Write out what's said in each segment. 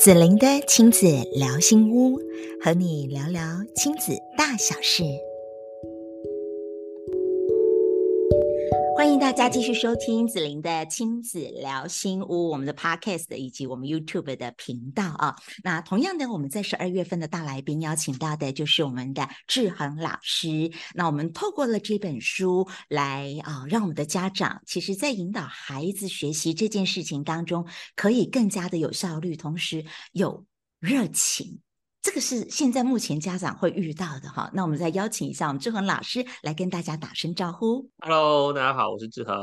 子玲的亲子聊心屋，和你聊聊亲子大小事。欢迎大家继续收听子琳的亲子聊心屋，我们的 Podcast 以及我们 YouTube 的频道啊。那同样的，我们在十二月份的大来宾邀请到的就是我们的志恒老师。那我们透过了这本书来啊，让我们的家长其实在引导孩子学习这件事情当中，可以更加的有效率，同时有热情。这个是现在目前家长会遇到的哈，那我们再邀请一下我们志恒老师来跟大家打声招呼。Hello，大家好，我是志恒。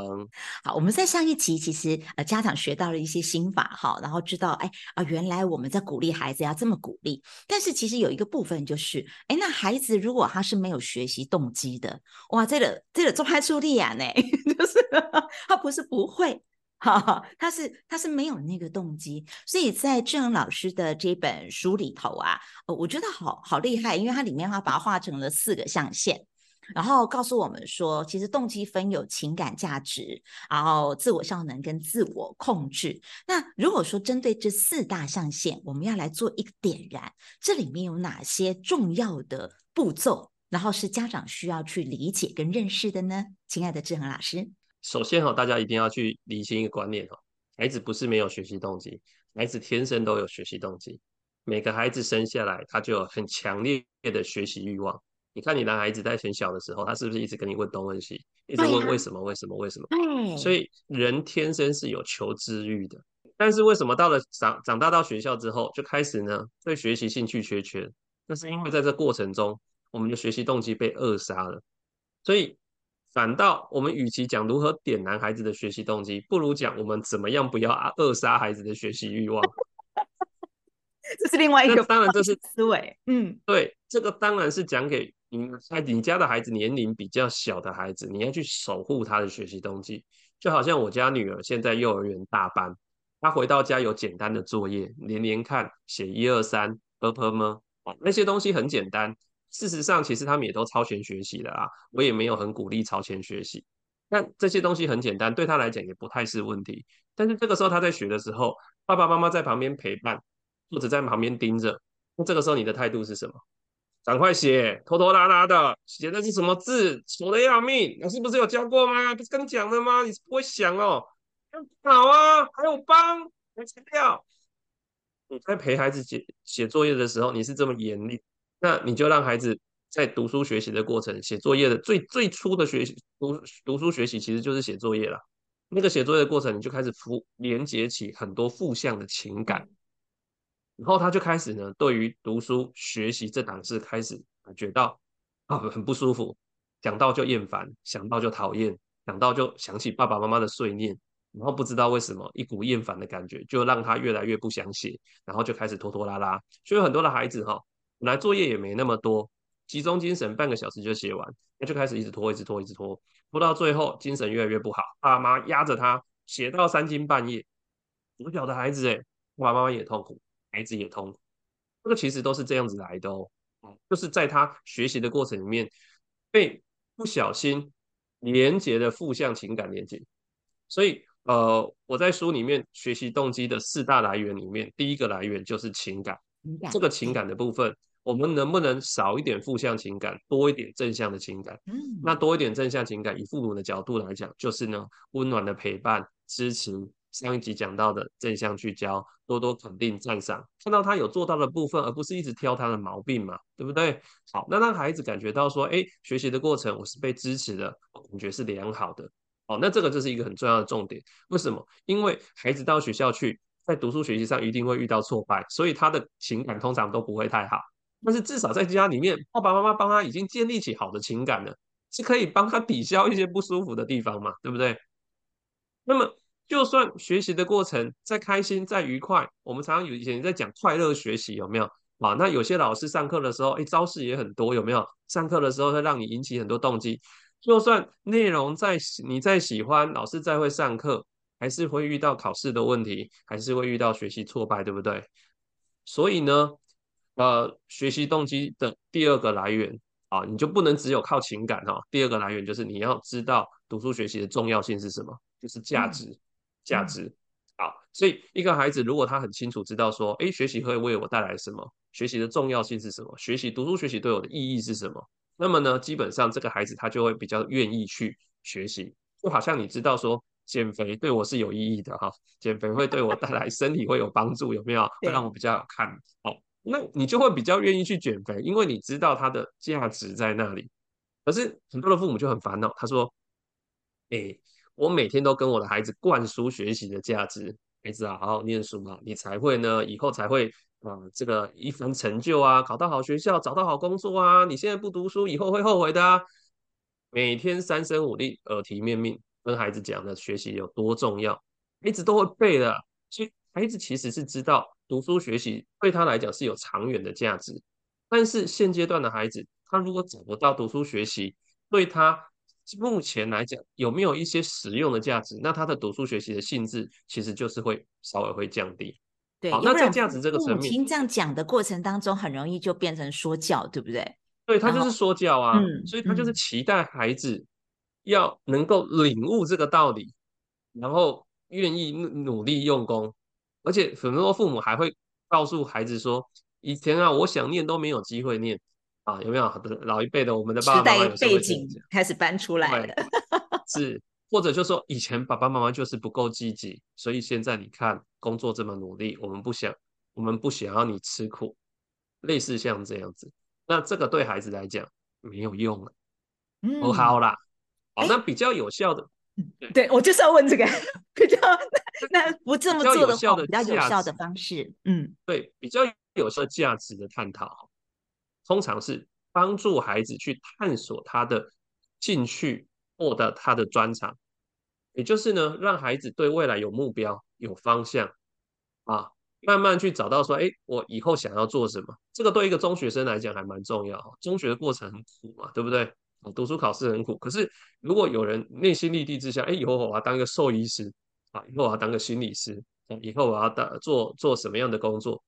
好，我们在上一集其实呃家长学到了一些心法哈，然后知道哎啊、呃、原来我们在鼓励孩子要这么鼓励，但是其实有一个部分就是哎那孩子如果他是没有学习动机的，哇这个这个做派出力啊呢，就是 他不是不会。哈哈，他是他是没有那个动机，所以在志恒老师的这本书里头啊，我觉得好好厉害，因为它里面他把它画成了四个象限，然后告诉我们说，其实动机分有情感价值，然后自我效能跟自我控制。那如果说针对这四大象限，我们要来做一个点燃，这里面有哪些重要的步骤，然后是家长需要去理解跟认识的呢？亲爱的志恒老师。首先哈，大家一定要去理清一个观念哈，孩子不是没有学习动机，孩子天生都有学习动机。每个孩子生下来，他就有很强烈的学习欲望。你看，你的孩子在很小的时候，他是不是一直跟你问东问西，一直问为什么、为什么、为什么？所以人天生是有求知欲的。但是为什么到了长长大到学校之后，就开始呢对学习兴趣缺缺？那是因为在这过程中，我们的学习动机被扼杀了。所以。反倒，我们与其讲如何点男孩子的学习动机，不如讲我们怎么样不要扼杀孩子的学习欲望。这是另外一个当然，这是思维。嗯，对，这个当然是讲给你你家的孩子年龄比较小的孩子，你要去守护他的学习动机。就好像我家女儿现在幼儿园大班，她回到家有简单的作业，连连看、写一二三、儿歌吗？那些东西很简单。事实上，其实他们也都超前学习的啊，我也没有很鼓励超前学习。那这些东西很简单，对他来讲也不太是问题。但是这个时候他在学的时候，爸爸妈妈在旁边陪伴，或者在旁边盯着，那这个时候你的态度是什么？赶快写，拖拖拉拉的，写的是什么字？丑的要命！老师不是有教过吗？不是跟你讲了吗？你是不会想哦。好啊，还有帮，没切掉。你在陪孩子写写作业的时候，你是这么严厉。那你就让孩子在读书学习的过程，写作业的最最初的学习读读书学习其实就是写作业了。那个写作业的过程，你就开始负连接起很多负向的情感，然后他就开始呢，对于读书学习这档事开始感觉到啊很不舒服，想到就厌烦，想到就讨厌，想到就想起爸爸妈妈的碎念，然后不知道为什么一股厌烦的感觉就让他越来越不想写，然后就开始拖拖拉拉。所以很多的孩子哈。本来作业也没那么多，集中精神半个小时就写完，那就开始一直拖，一直拖，一直拖，拖到最后精神越来越不好，爸妈压着他写到三更半夜。国小的孩子诶，爸爸妈妈也痛苦，孩子也痛苦，这个其实都是这样子来的哦，就是在他学习的过程里面被不小心连接的负向情感连接，所以呃，我在书里面学习动机的四大来源里面，第一个来源就是情感，这个情感的部分。我们能不能少一点负向情感，多一点正向的情感？嗯，那多一点正向情感，以父母的角度来讲，就是呢，温暖的陪伴、支持。上一集讲到的正向聚焦，多多肯定、赞赏，看到他有做到的部分，而不是一直挑他的毛病嘛，对不对？好，那让孩子感觉到说，哎，学习的过程我是被支持的，我感觉是良好的。好，那这个就是一个很重要的重点。为什么？因为孩子到学校去，在读书学习上一定会遇到挫败，所以他的情感通常都不会太好。但是至少在家里面，爸爸妈妈帮他已经建立起好的情感了，是可以帮他抵消一些不舒服的地方嘛，对不对？那么就算学习的过程再开心再愉快，我们常常有以前在讲快乐学习有没有啊？那有些老师上课的时候，哎，招式也很多有没有？上课的时候会让你引起很多动机，就算内容再你再喜欢，老师再会上课，还是会遇到考试的问题，还是会遇到学习挫败，对不对？所以呢，呃，学习动机的第二个来源啊，你就不能只有靠情感哈。第二个来源就是你要知道读书学习的重要性是什么，就是价值，价值。好，所以一个孩子如果他很清楚知道说，诶，学习会为我带来什么，学习的重要性是什么，学习读书学习对我的意义是什么，那么呢，基本上这个孩子他就会比较愿意去学习，就好像你知道说，减肥对我是有意义的哈，减肥会对我带来身体会有帮助，有没有？会让我比较好看。好，那你就会比较愿意去减肥，因为你知道它的价值在那里。可是很多的父母就很烦恼，他说，诶。我每天都跟我的孩子灌输学习的价值，孩子啊，好好念书嘛，你才会呢，以后才会啊、呃，这个一番成就啊，考到好学校，找到好工作啊。你现在不读书，以后会后悔的啊。每天三声五令，耳提面命跟孩子讲的学习有多重要，孩子都会背的。所以孩子其实是知道读书学习对他来讲是有长远的价值，但是现阶段的孩子，他如果找不到读书学习对他。目前来讲，有没有一些实用的价值？那他的读书学习的性质其实就是会稍微会降低。对，好，那在价值这个层面，听这样讲的过程当中，很容易就变成说教，对不对？对，他就是说教啊，嗯，所以他就是期待孩子要能够领悟这个道理，然后愿意努力用功，而且很多父母还会告诉孩子说：“以前啊，我想念都没有机会念。”啊，有没有老一辈的我们的爸爸妈妈有背景开始搬出来了？是，或者就说以前爸爸妈妈就是不够积极，所以现在你看工作这么努力，我们不想，我们不想要你吃苦，类似像这样子，那这个对孩子来讲没有用了。嗯，哦，好啦，好，那比较有效的，对，我就是要问这个比较那不这么做的话，比较有效的方式，嗯，对，比较有效价值的探讨。通常是帮助孩子去探索他的兴趣，获得他的专长，也就是呢，让孩子对未来有目标、有方向啊，慢慢去找到说，哎，我以后想要做什么？这个对一个中学生来讲还蛮重要。中学的过程很苦嘛，对不对？读书考试很苦，可是如果有人内心立地之下，哎，以后我要当一个兽医师啊，以后我要当个心理师啊，以后我要当做做什么样的工作？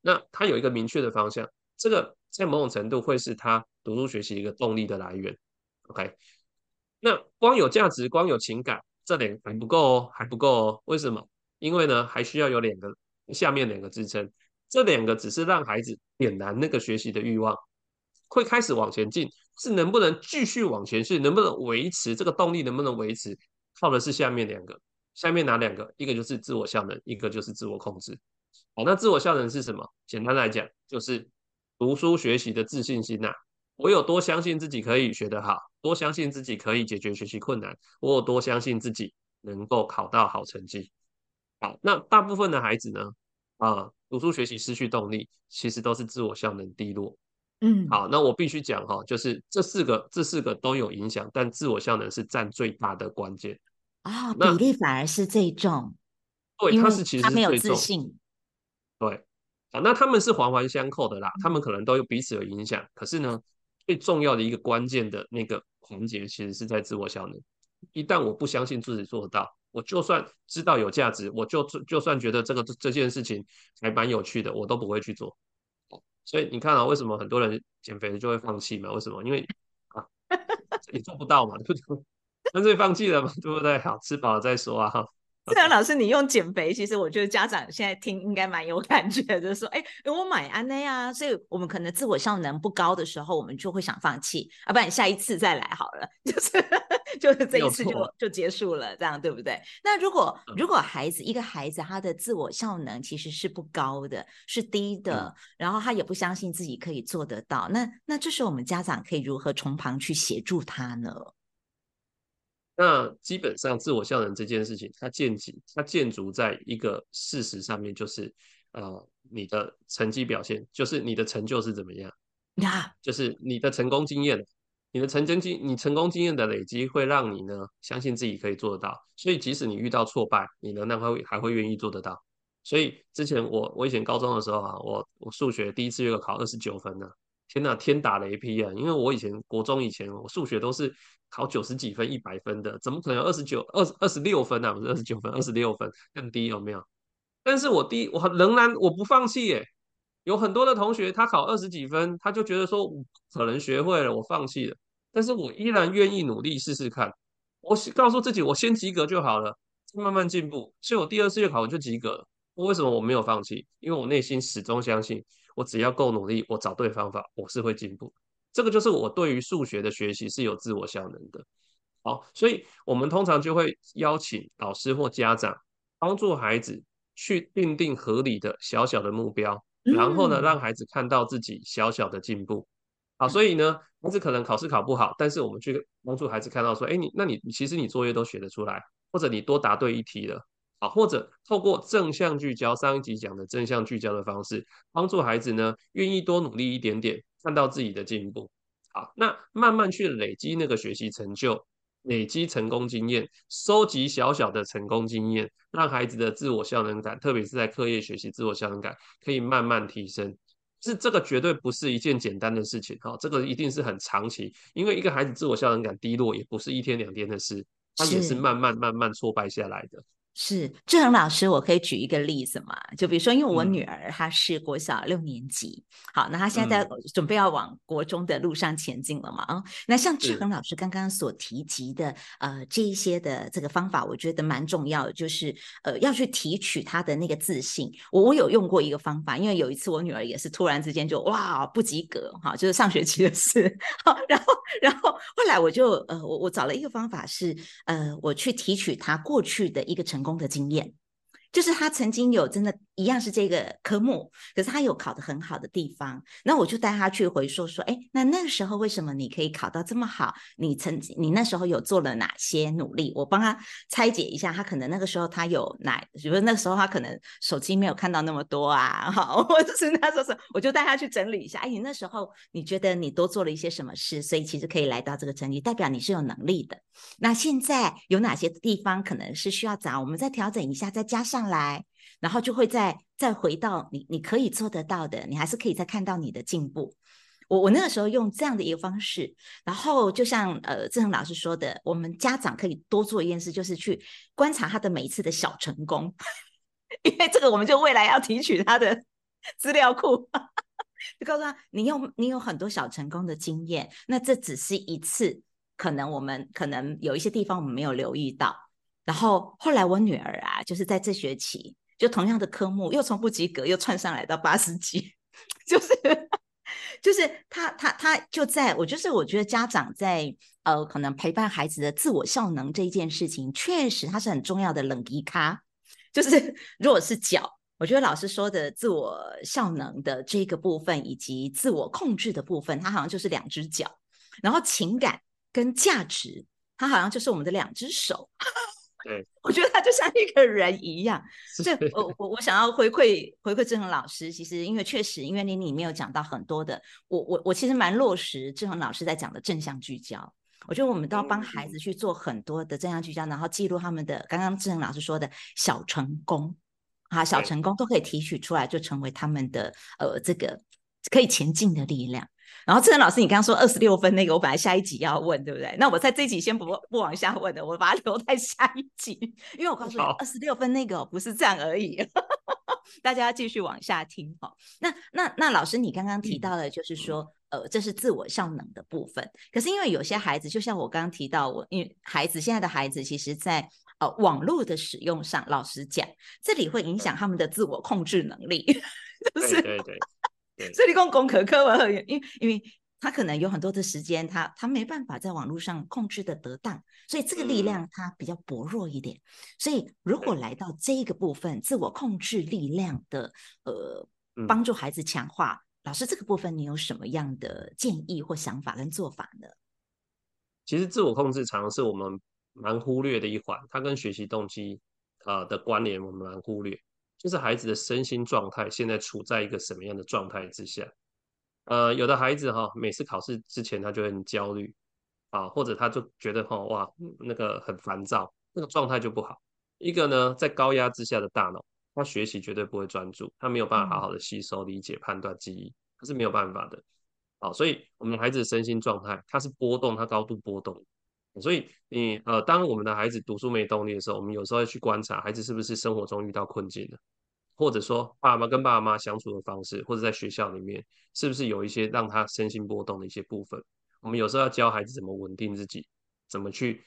那他有一个明确的方向。这个在某种程度会是他读书学习一个动力的来源。OK，那光有价值、光有情感，这点还不够哦，还不够哦。为什么？因为呢，还需要有两个下面两个支撑。这两个只是让孩子点燃那个学习的欲望，会开始往前进。是能不能继续往前去？能不能维持这个动力？能不能维持？靠的是下面两个。下面哪两个？一个就是自我效能，一个就是自我控制。好，那自我效能是什么？简单来讲，就是。读书学习的自信心呐、我有多相信自己可以学得好，多相信自己可以解决学习困难，我有多相信自己能够考到好成绩。好，那大部分的孩子呢，啊，读书学习失去动力，其实都是自我效能低落。嗯，好，那我必须讲哈，就是这四个，这四个都有影响，但自我效能是占最大的关键啊、哦，比例反而是最重。对，他是其实没有自信。对。啊，那他们是环环相扣的啦，他们可能都有彼此有影响。可是呢，最重要的一个关键的那个环节，其实是在自我效能。一旦我不相信自己做得到，我就算知道有价值，我就就算觉得这个这件事情还蛮有趣的，我都不会去做。所以你看啊，为什么很多人减肥就会放弃嘛？为什么？因为 啊，你做不到嘛，对不对？干脆放弃了嘛，对不对？好，吃饱了再说啊。哈。自然老师，你用减肥，其实我觉得家长现在听应该蛮有感觉的，就是说，哎，我买安内啊，所以我们可能自我效能不高的时候，我们就会想放弃，啊，不然下一次再来好了，就是就是这一次就就结束了，这样对不对？那如果如果孩子一个孩子他的自我效能其实是不高的，是低的，嗯，然后他也不相信自己可以做得到，那那这时候我们家长可以如何从旁去协助他呢？那基本上，自我效能这件事情，它建基，它建筑在一个事实上面，就是，呃，你的成绩表现，就是你的成就是怎么样，呀，就是你的成功经验，你的成功经，你成功经验的累积，会让你呢相信自己可以做得到。所以，即使你遇到挫败，你仍然会还会愿意做得到。所以，之前我我以前高中的时候啊，我我数学第一次月考二十九分呢。天呐，天打雷劈啊！因为我以前国中以前，我数学都是考九十几分、一百分的，怎么可能二十九、二二十六分啊？不是二十九分，二十六分更低有没有？但是我第，我仍然我不放弃耶。有很多的同学他考二十几分，他就觉得说可能学会了，我放弃了。但是我依然愿意努力试试看。我告诉自己，我先及格就好了。慢慢进步。所以我第二次月考我就及格了。为什么我没有放弃？因为我内心始终相信，我只要够努力，我找对方法，我是会进步。这个就是我对于数学的学习是有自我效能的。好，所以我们通常就会邀请老师或家长帮助孩子去定定合理的小小的目标，然后呢，让孩子看到自己小小的进步。好，所以呢，孩子可能考试考不好，但是我们去帮助孩子看到说，哎，你那你其实你作业都写得出来，或者你多答对一题了。啊，或者透过正向聚焦，上一集讲的正向聚焦的方式，帮助孩子呢愿意多努力一点点，看到自己的进步。好，那慢慢去累积那个学习成就，累积成功经验，收集小小的成功经验，让孩子的自我效能感，特别是在课业学习自我效能感，可以慢慢提升。是这个绝对不是一件简单的事情，哈，这个一定是很长期，因为一个孩子自我效能感低落，也不是一天两天的事，他也是慢慢慢慢挫败下来的。是志恒老师，我可以举一个例子嘛？就比如说，因为我女儿她是国小六年级，嗯、好，那她现在在准备要往国中的路上前进了嘛？啊、嗯，那像志恒老师刚刚所提及的，呃，这一些的这个方法，我觉得蛮重要的，就是呃，要去提取她的那个自信。我我有用过一个方法，因为有一次我女儿也是突然之间就哇不及格，哈，就是上学期的事，好，然后然后后来我就呃，我我找了一个方法是呃，我去提取她过去的一个成功的经验，就是他曾经有真的。一样是这个科目，可是他有考得很好的地方，那我就带他去回溯说，哎，那那个时候为什么你可以考到这么好？你曾经你那时候有做了哪些努力？我帮他拆解一下，他可能那个时候他有哪，比如那时候他可能手机没有看到那么多啊，好，或者是那时候我就带他去整理一下，哎，你那时候你觉得你多做了一些什么事？所以其实可以来到这个成绩，代表你是有能力的。那现在有哪些地方可能是需要找，我们再调整一下，再加上来。然后就会再再回到你，你可以做得到的，你还是可以再看到你的进步。我我那个时候用这样的一个方式，然后就像呃志恒老师说的，我们家长可以多做一件事，就是去观察他的每一次的小成功，因为这个我们就未来要提取他的资料库，就告诉他你有你有很多小成功的经验，那这只是一次，可能我们可能有一些地方我们没有留意到。然后后来我女儿啊，就是在这学期。就同样的科目，又从不及格又窜上来到八十几，就是就是她她她就在我就是我觉得家长在呃可能陪伴孩子的自我效能这一件事情，确实它是很重要的冷迪卡。就是 如果是脚，我觉得老师说的自我效能的这个部分以及自我控制的部分，它好像就是两只脚，然后情感跟价值，它好像就是我们的两只手。对，我觉得他就像一个人一样，所以我我我想要回馈回馈志恒老师。其实因为确实，因为你里面有讲到很多的，我我我其实蛮落实志恒老师在讲的正向聚焦。我觉得我们都要帮孩子去做很多的正向聚焦，然后记录他们的刚刚志恒老师说的小成功，啊，小成功都可以提取出来，就成为他们的呃这个可以前进的力量。然后志恒老师，你刚刚说二十六分那个，我本来下一集要问，对不对？那我在这一集先不不往下问的，我把它留在下一集，因为我告诉你，二十六分那个不是这样而已，大家要继续往下听哈。那那那老师，你刚刚提到的，就是说，呃，这是自我效能的部分。可是因为有些孩子，就像我刚刚提到，我因为孩子现在的孩子，其实在呃网络的使用上，老实讲，这里会影响他们的自我控制能力，就是对对对。所以你讲功课课文，因为因为他可能有很多的时间，他他没办法在网络上控制的得当，所以这个力量他比较薄弱一点。所以如果来到这个部分，自我控制力量的呃帮助孩子强化，老师这个部分你有什么样的建议或想法跟做法呢？其实自我控制常常是我们蛮忽略的一环，它跟学习动机啊的关联我们蛮忽略。就是孩子的身心状态现在处在一个什么样的状态之下？呃，有的孩子哈，每次考试之前他就会很焦虑啊，或者他就觉得哈哇那个很烦躁，那个状态就不好。一个呢，在高压之下的大脑，他学习绝对不会专注，他没有办法好好的吸收、理解、判断、记忆，他是没有办法的。好，所以我们孩子的身心状态，它是波动，它高度波动。所以你呃，当我们的孩子读书没动力的时候，我们有时候要去观察孩子是不是生活中遇到困境了，或者说爸爸妈跟爸妈相处的方式，或者在学校里面是不是有一些让他身心波动的一些部分。我们有时候要教孩子怎么稳定自己，怎么去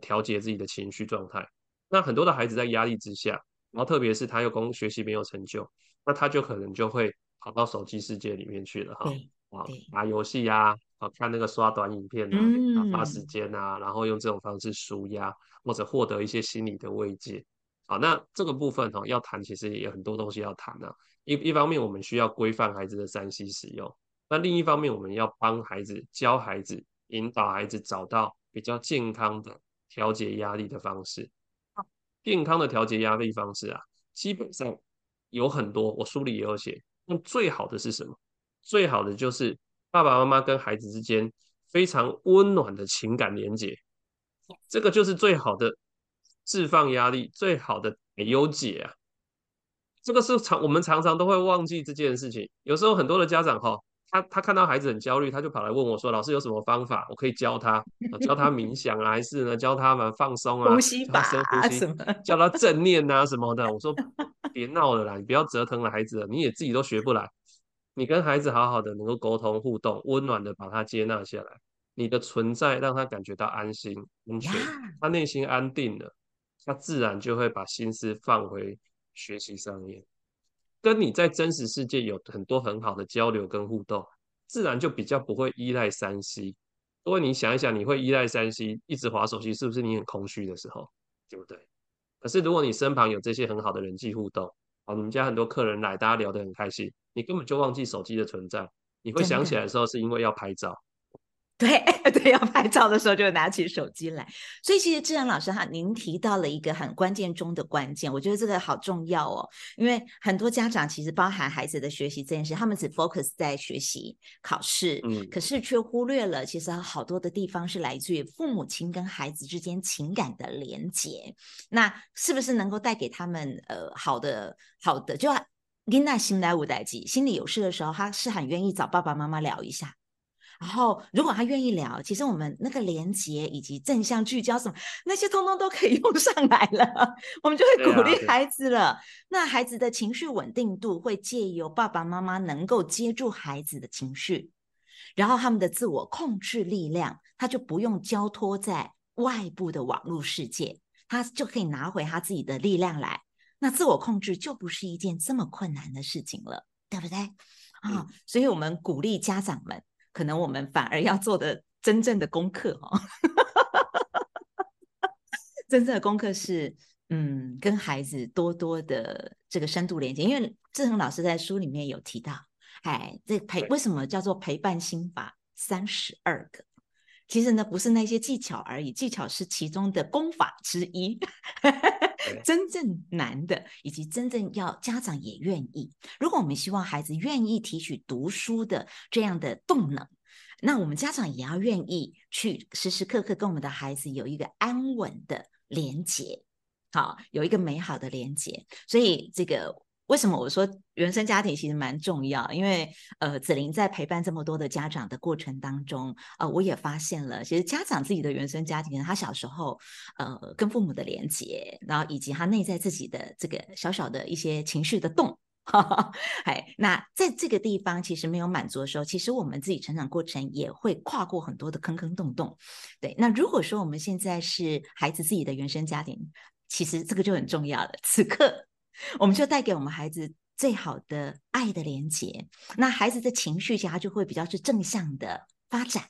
调节自己的情绪状态。那很多的孩子在压力之下，然后特别是他又工学习没有成就，那他就可能就会跑到手机世界里面去了哈，啊，打游戏呀，啊，看那个刷短影片啊，打发时间啊，然后用这种方式舒压或者获得一些心理的慰藉。好，那这个部分哈要谈，其实也有很多东西要谈啊。一一方面，我们需要规范孩子的三 C 使用；那另一方面，我们要帮孩子教孩子，引导孩子找到比较健康的调节压力的方式。健康的调节压力方式啊，基本上有很多，我书里也有写。那最好的是什么？最好的就是爸爸妈妈跟孩子之间非常温暖的情感连接，这个就是最好的。释放压力最好的优解啊，这个是常我们常常都会忘记这件事情。有时候很多的家长哈，他他看到孩子很焦虑，他就跑来问我说：“老师有什么方法，我可以教他？教他冥想啊，还是呢教他们放松啊，呼吸法深呼吸，教他正念啊什么的？”我说：“别闹了啦，你不要折腾了孩子了，你也自己都学不来。你跟孩子好好的能够沟通互动，温暖的把他接纳下来，你的存在让他感觉到安心安全，他内心安定了。”他自然就会把心思放回学习上面，跟你在真实世界有很多很好的交流跟互动，自然就比较不会依赖三 C。如果你想一想，你会依赖三 C，一直滑手机，是不是你很空虚的时候，对不对？可是如果你身旁有这些很好的人际互动，好，你们家很多客人来，大家聊得很开心，你根本就忘记手机的存在，你会想起来的时候，是因为要拍照。对 对，要拍照的时候就拿起手机来。所以其实志恒老师哈，您提到了一个很关键中的关键，我觉得这个好重要哦。因为很多家长其实包含孩子的学习这件事，他们只 focus 在学习考试，嗯，可是却忽略了其实好多的地方是来自于父母亲跟孩子之间情感的连结。那是不是能够带给他们呃好的好的？就琳娜心来无代际，心里有事的时候，他是很愿意找爸爸妈妈聊一下。然后，如果他愿意聊，其实我们那个连接以及正向聚焦什么那些，通通都可以 用上来了。我们就会鼓励孩子了。那孩子的情绪稳定度会借由爸爸妈妈能够接住孩子的情绪，然后他们的自我控制力量，他就不用交托在外部的网络世界，他就可以拿回他自己的力量来。那自我控制就不是一件这么困难的事情了，对不对？啊、哦，所以我们鼓励家长们。可能我们反而要做的真正的功课哦，真正的功课是，嗯，跟孩子多多的这个深度连接。因为志恒老师在书里面有提到，哎，这陪为什么叫做陪伴心法三十二个？其实呢，不是那些技巧而已，技巧是其中的功法之一。真正难的，以及真正要家长也愿意。如果我们希望孩子愿意提取读书的这样的动能，那我们家长也要愿意去时时刻刻跟我们的孩子有一个安稳的连接，好，有一个美好的连接。所以这个。为什么我说原生家庭其实蛮重要？因为呃，子玲在陪伴这么多的家长的过程当中，呃，我也发现了，其实家长自己的原生家庭，他小时候呃跟父母的连接，然后以及他内在自己的这个小小的一些情绪的洞，哈哈，哎，那在这个地方其实没有满足的时候，其实我们自己成长过程也会跨过很多的坑坑洞洞。对，那如果说我们现在是孩子自己的原生家庭，其实这个就很重要了。此刻。我们就带给我们孩子最好的爱的连接，那孩子的情绪其实他就会比较是正向的发展。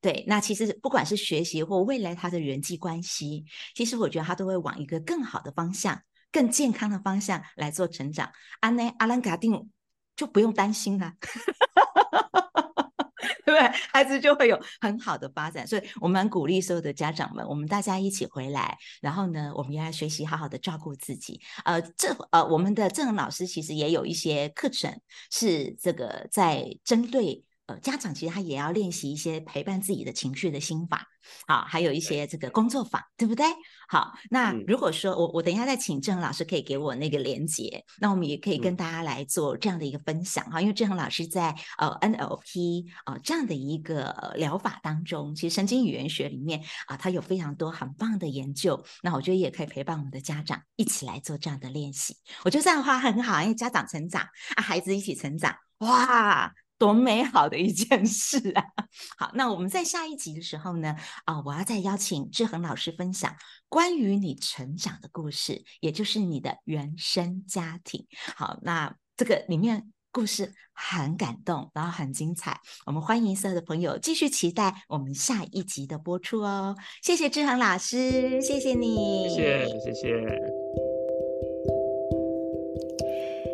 对，那其实不管是学习或未来他的人际关系，其实我觉得他都会往一个更好的方向、更健康的方向来做成长。安内阿兰卡定就不用担心了。对，孩子就会有很好的发展，所以我们鼓励所有的家长们，我们大家一起回来，然后呢，我们要学习好好的照顾自己。呃，这呃，我们的郑老师其实也有一些课程是这个在针对。呃，家长其实他也要练习一些陪伴自己的情绪的心法，好，还有一些这个工作法，对不对？好，那如果说我我等一下再请郑恒老师可以给我那个连结，那我们也可以跟大家来做这样的一个分享哈，因为郑恒老师在呃 NLP 啊、呃、这样的一个疗法当中，其实神经语言学里面啊，它有非常多很棒的研究，那我觉得也可以陪伴我们的家长一起来做这样的练习，我觉得这样的话很好，因为家长成长啊，孩子一起成长，哇！多美好的一件事啊！好，那我们在下一集的时候呢，啊，我要再邀请志恒老师分享关于你成长的故事，也就是你的原生家庭。好，那这个里面故事很感动，然后很精彩。我们欢迎所有的朋友继续期待我们下一集的播出哦。谢谢志恒老师，谢谢你，谢谢，谢谢。